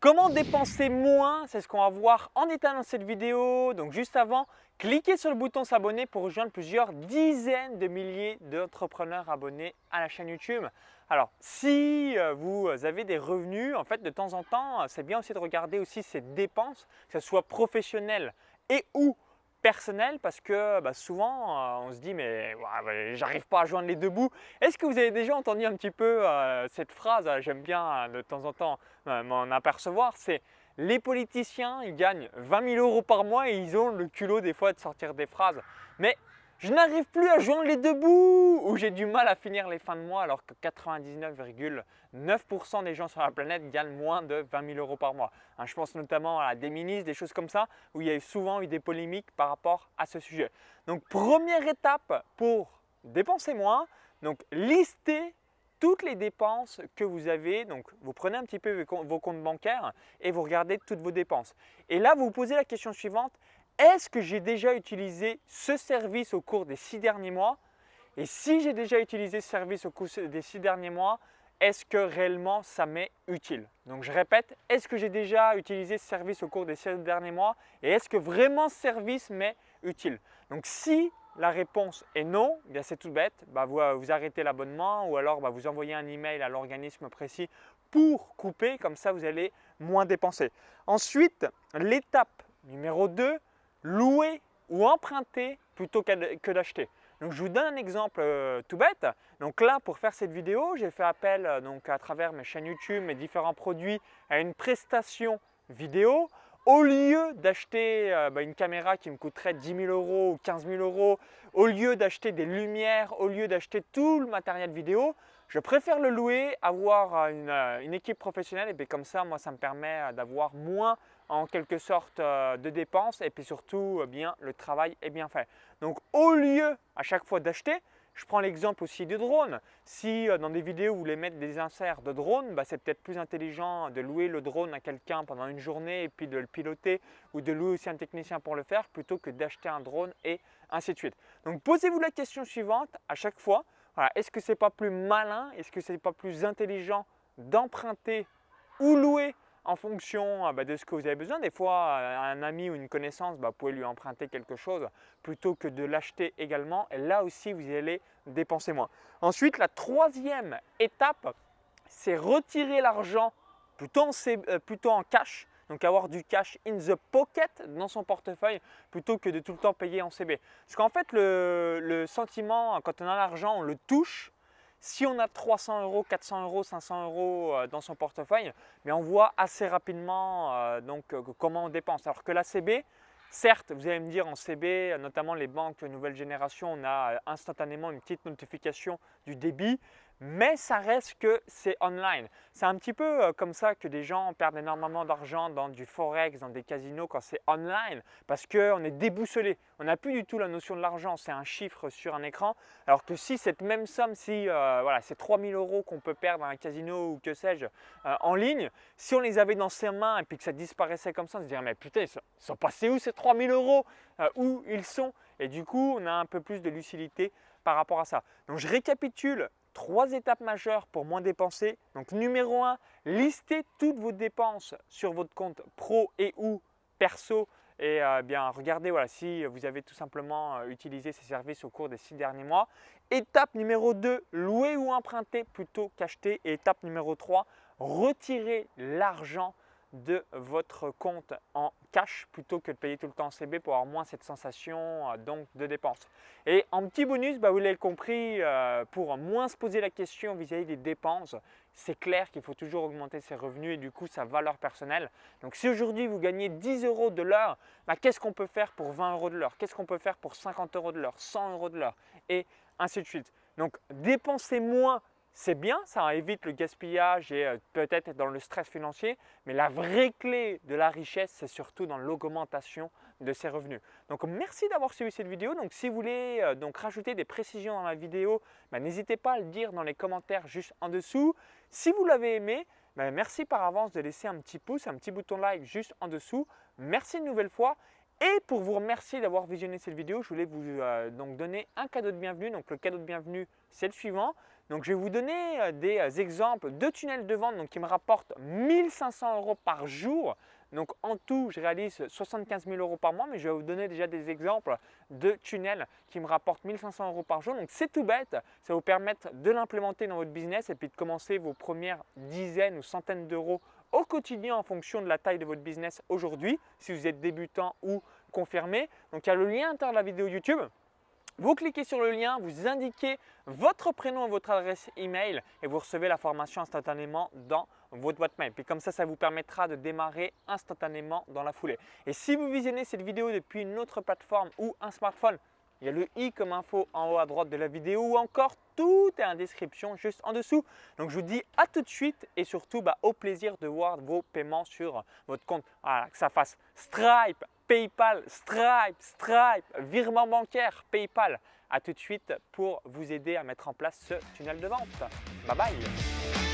Comment dépenser moins C'est ce qu'on va voir en état dans cette vidéo. Donc juste avant, cliquez sur le bouton s'abonner pour rejoindre plusieurs dizaines de milliers d'entrepreneurs abonnés à la chaîne YouTube. Alors si euh, vous avez des revenus, en fait de temps en temps, c'est bien aussi de regarder aussi ces dépenses, que ce soit professionnelles et ou personnel parce que bah, souvent euh, on se dit mais j'arrive pas à joindre les deux bouts. Est-ce que vous avez déjà entendu un petit peu euh, cette phrase euh, J'aime bien de temps en temps m'en apercevoir. C'est les politiciens ils gagnent 20 000 euros par mois et ils ont le culot des fois de sortir des phrases. Mais je n'arrive plus à joindre les deux bouts ou j'ai du mal à finir les fins de mois alors que 99,9% des gens sur la planète gagnent moins de 20 000 euros par mois. Hein, je pense notamment à des ministres, des choses comme ça où il y a souvent eu des polémiques par rapport à ce sujet. Donc première étape pour dépenser moins, donc listez toutes les dépenses que vous avez. Donc, vous prenez un petit peu vos comptes bancaires et vous regardez toutes vos dépenses. Et là, vous vous posez la question suivante est-ce que j'ai déjà utilisé ce service au cours des six derniers mois? Et si j'ai déjà utilisé ce service au cours des six derniers mois, est-ce que réellement ça m'est utile? Donc je répète, est-ce que j'ai déjà utilisé ce service au cours des six derniers mois? Et est-ce que vraiment ce service m'est utile? Donc si la réponse est non, eh bien c'est tout bête, bah, vous, vous, arrêtez l'abonnement ou alors bah, vous envoyez un email à l'organisme précis pour couper, comme ça vous allez moins dépenser. Ensuite, l'étape numéro 2, louer ou emprunter plutôt que d'acheter. Donc je vous donne un exemple euh, tout bête. Donc là, pour faire cette vidéo, j'ai fait appel euh, donc, à travers mes chaînes YouTube, mes différents produits, à une prestation vidéo. Au lieu d'acheter euh, bah, une caméra qui me coûterait 10 000 euros ou 15 000 euros, au lieu d'acheter des lumières, au lieu d'acheter tout le matériel vidéo, je préfère le louer, avoir une, une équipe professionnelle et puis comme ça, moi, ça me permet d'avoir moins en quelque sorte euh, de dépenses et puis surtout euh, bien le travail est bien fait. Donc au lieu à chaque fois d'acheter, je prends l'exemple aussi du drone. Si euh, dans des vidéos vous voulez mettre des inserts de drone, bah, c'est peut-être plus intelligent de louer le drone à quelqu'un pendant une journée et puis de le piloter ou de louer aussi un technicien pour le faire plutôt que d'acheter un drone et ainsi de suite. Donc posez-vous la question suivante à chaque fois. est-ce que ce n'est pas plus malin, est-ce que ce n'est pas plus intelligent d'emprunter ou louer en fonction ah, bah, de ce que vous avez besoin. Des fois, euh, un ami ou une connaissance, bah, vous pouvez lui emprunter quelque chose plutôt que de l'acheter également. Et là aussi, vous allez dépenser moins. Ensuite, la troisième étape, c'est retirer l'argent plutôt, euh, plutôt en cash. Donc avoir du cash in the pocket dans son portefeuille plutôt que de tout le temps payer en CB. Parce qu'en fait, le sentiment, quand on a l'argent, on le touche si on a 300 euros, 400 euros, 500 euros euh, dans son portefeuille, mais on voit assez rapidement euh, donc, euh, comment on dépense. Alors que la CB, certes, vous allez me dire en CB, notamment les banques nouvelle génération, on a instantanément une petite notification du débit, mais ça reste que c'est online. C'est un petit peu euh, comme ça que des gens perdent énormément d'argent dans du forex, dans des casinos quand c'est online, parce qu'on est déboussolé. On n'a plus du tout la notion de l'argent, c'est un chiffre sur un écran. Alors que si cette même somme, si euh, voilà, c'est 3000 euros qu'on peut perdre dans un casino ou que sais-je euh, en ligne, si on les avait dans ses mains et puis que ça disparaissait comme ça, on se dirait mais putain, ils sont, passés où ces 3000 euros? Où ils sont? Et du coup, on a un peu plus de lucidité par rapport à ça. Donc je récapitule trois étapes majeures pour moins dépenser. Donc numéro 1, listez toutes vos dépenses sur votre compte pro et ou perso et euh, bien regardez voilà, si vous avez tout simplement euh, utilisé ces services au cours des six derniers mois. Étape numéro 2, louer ou emprunter plutôt qu'acheter. Et étape numéro 3, retirer l'argent de votre compte en cash plutôt que de payer tout le temps en CB pour avoir moins cette sensation euh, donc de dépense. Et en petit bonus, bah, vous l'avez compris, euh, pour moins se poser la question vis-à-vis des dépenses, c'est clair qu'il faut toujours augmenter ses revenus et du coup sa valeur personnelle. Donc si aujourd'hui vous gagnez 10 euros de l'heure, bah, qu'est-ce qu'on peut faire pour 20 euros de l'heure? Qu'est-ce qu'on peut faire pour 50 euros de l'heure 100 euros de l'heure? Et ainsi de suite. Donc dépensez moins c'est bien, ça évite le gaspillage et euh, peut-être dans le stress financier, mais la vraie clé de la richesse, c'est surtout dans l'augmentation de ses revenus. Donc merci d'avoir suivi cette vidéo. Donc si vous voulez euh, donc rajouter des précisions dans la vidéo, bah, n'hésitez pas à le dire dans les commentaires juste en dessous. Si vous l'avez aimé, bah, merci par avance de laisser un petit pouce, un petit bouton like juste en dessous. Merci une nouvelle fois et pour vous remercier d'avoir visionné cette vidéo, je voulais vous euh, donc donner un cadeau de bienvenue. Donc le cadeau de bienvenue, c'est le suivant. Donc je vais vous donner euh, des euh, exemples de tunnels de vente donc, qui me rapportent 1500 euros par jour. Donc en tout, je réalise 75 000 euros par mois, mais je vais vous donner déjà des exemples de tunnels qui me rapportent 1500 euros par jour. Donc c'est tout bête, ça va vous permettre de l'implémenter dans votre business et puis de commencer vos premières dizaines ou centaines d'euros au quotidien en fonction de la taille de votre business aujourd'hui, si vous êtes débutant ou confirmé. Donc il y a le lien à l'intérieur de la vidéo YouTube. Vous cliquez sur le lien, vous indiquez votre prénom et votre adresse email et vous recevez la formation instantanément dans votre boîte mail. Puis comme ça, ça vous permettra de démarrer instantanément dans la foulée. Et si vous visionnez cette vidéo depuis une autre plateforme ou un smartphone, il y a le i comme info en haut à droite de la vidéo ou encore tout est en description juste en dessous. Donc je vous dis à tout de suite et surtout bah, au plaisir de voir vos paiements sur votre compte. Voilà, que ça fasse Stripe, PayPal, Stripe, Stripe, virement bancaire, PayPal. À tout de suite pour vous aider à mettre en place ce tunnel de vente. Bye bye